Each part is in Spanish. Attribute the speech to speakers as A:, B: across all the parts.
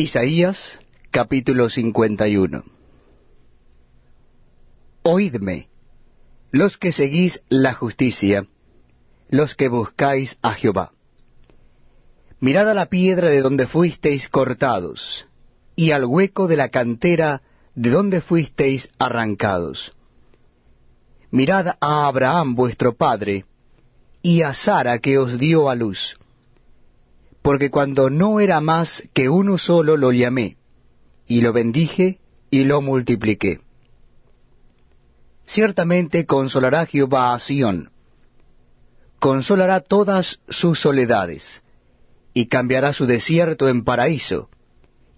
A: Isaías capítulo 51 Oídme, los que seguís la justicia, los que buscáis a Jehová. Mirad a la piedra de donde fuisteis cortados, y al hueco de la cantera de donde fuisteis arrancados. Mirad a Abraham vuestro padre, y a Sara que os dio a luz. Porque cuando no era más que uno solo lo llamé, y lo bendije y lo multipliqué. Ciertamente consolará Jehová a Sión, consolará todas sus soledades, y cambiará su desierto en paraíso,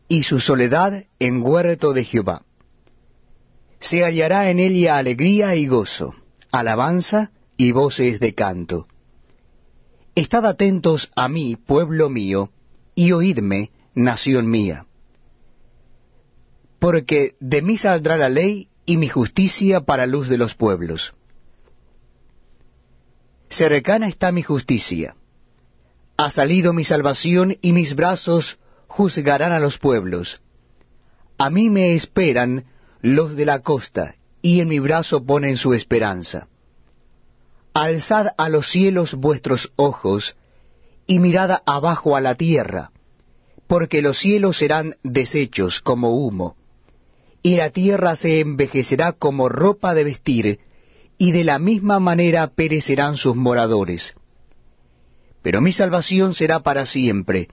A: y su soledad en huerto de Jehová. Se hallará en ella alegría y gozo, alabanza y voces de canto. Estad atentos a mí, pueblo mío, y oídme, nación mía. Porque de mí saldrá la ley y mi justicia para luz de los pueblos. Cercana está mi justicia. Ha salido mi salvación y mis brazos juzgarán a los pueblos. A mí me esperan los de la costa, y en mi brazo ponen su esperanza. Alzad a los cielos vuestros ojos, y mirad abajo a la tierra, porque los cielos serán deshechos como humo, y la tierra se envejecerá como ropa de vestir, y de la misma manera perecerán sus moradores. Pero mi salvación será para siempre,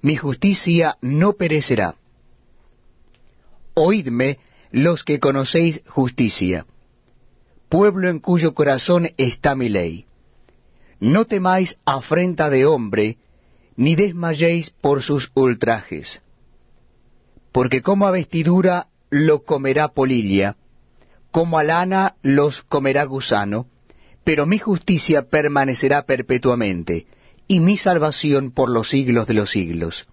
A: mi justicia no perecerá. Oídme los que conocéis justicia, pueblo en cuyo corazón está mi ley. No temáis afrenta de hombre, ni desmayéis por sus ultrajes. Porque como a vestidura lo comerá polilla, como a lana los comerá gusano, pero mi justicia permanecerá perpetuamente, y mi salvación por los siglos de los siglos.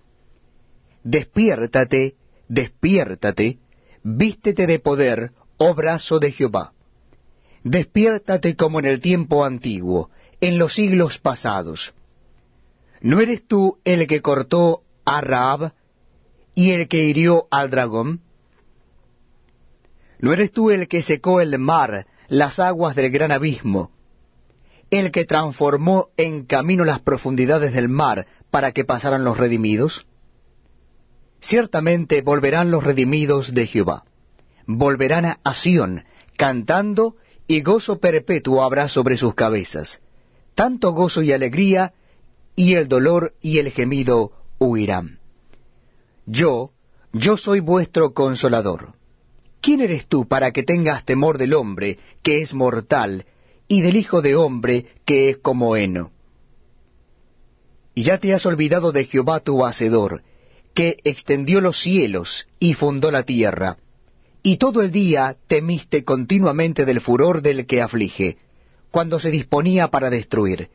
A: Despiértate, despiértate, vístete de poder, oh brazo de Jehová. Despiértate como en el tiempo antiguo, en los siglos pasados. ¿No eres tú el que cortó a Raab y el que hirió al dragón? ¿No eres tú el que secó el mar, las aguas del gran abismo, el que transformó en camino las profundidades del mar para que pasaran los redimidos? Ciertamente volverán los redimidos de Jehová, volverán a Sión, cantando, y gozo perpetuo habrá sobre sus cabezas, tanto gozo y alegría, y el dolor y el gemido huirán. Yo, yo soy vuestro consolador ¿Quién eres tú para que tengas temor del hombre, que es mortal, y del Hijo de hombre, que es como heno? Y ya te has olvidado de Jehová tu Hacedor, que extendió los cielos y fundó la tierra, y todo el día temiste continuamente del furor del que aflige, cuando se disponía para destruir.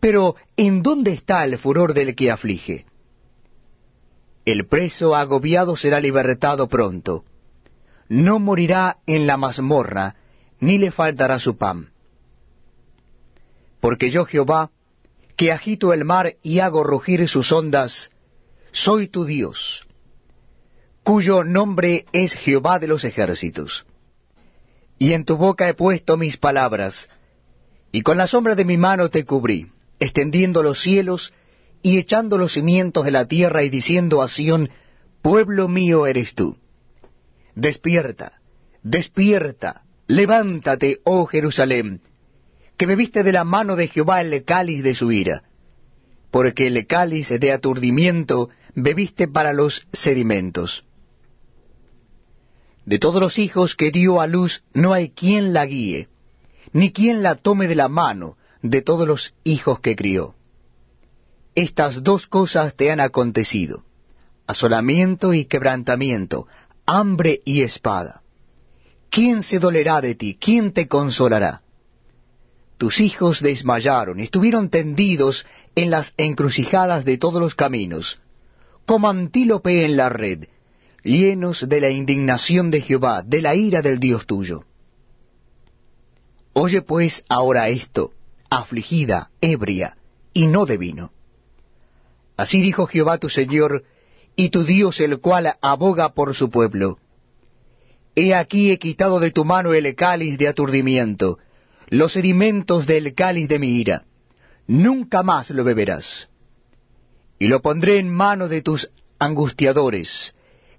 A: Pero, ¿en dónde está el furor del que aflige? El preso agobiado será libertado pronto no morirá en la mazmorra, ni le faltará su pan. Porque yo Jehová, que agito el mar y hago rugir sus ondas, soy tu Dios, cuyo nombre es Jehová de los ejércitos. Y en tu boca he puesto mis palabras, y con la sombra de mi mano te cubrí, extendiendo los cielos y echando los cimientos de la tierra y diciendo a Sión, pueblo mío eres tú. Despierta, despierta, levántate, oh Jerusalén, que bebiste de la mano de Jehová el cáliz de su ira, porque el cáliz de aturdimiento bebiste para los sedimentos. De todos los hijos que dio a luz no hay quien la guíe, ni quien la tome de la mano de todos los hijos que crió. Estas dos cosas te han acontecido, asolamiento y quebrantamiento, hambre y espada. ¿Quién se dolerá de ti? ¿Quién te consolará? Tus hijos desmayaron, estuvieron tendidos en las encrucijadas de todos los caminos, como antílope en la red, llenos de la indignación de Jehová, de la ira del Dios tuyo. Oye pues ahora esto, afligida, ebria, y no de vino. Así dijo Jehová tu Señor, y tu Dios el cual aboga por su pueblo. He aquí he quitado de tu mano el cáliz de aturdimiento, los sedimentos del cáliz de mi ira. Nunca más lo beberás. Y lo pondré en mano de tus angustiadores,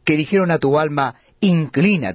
A: que dijeron a tu alma, inclínate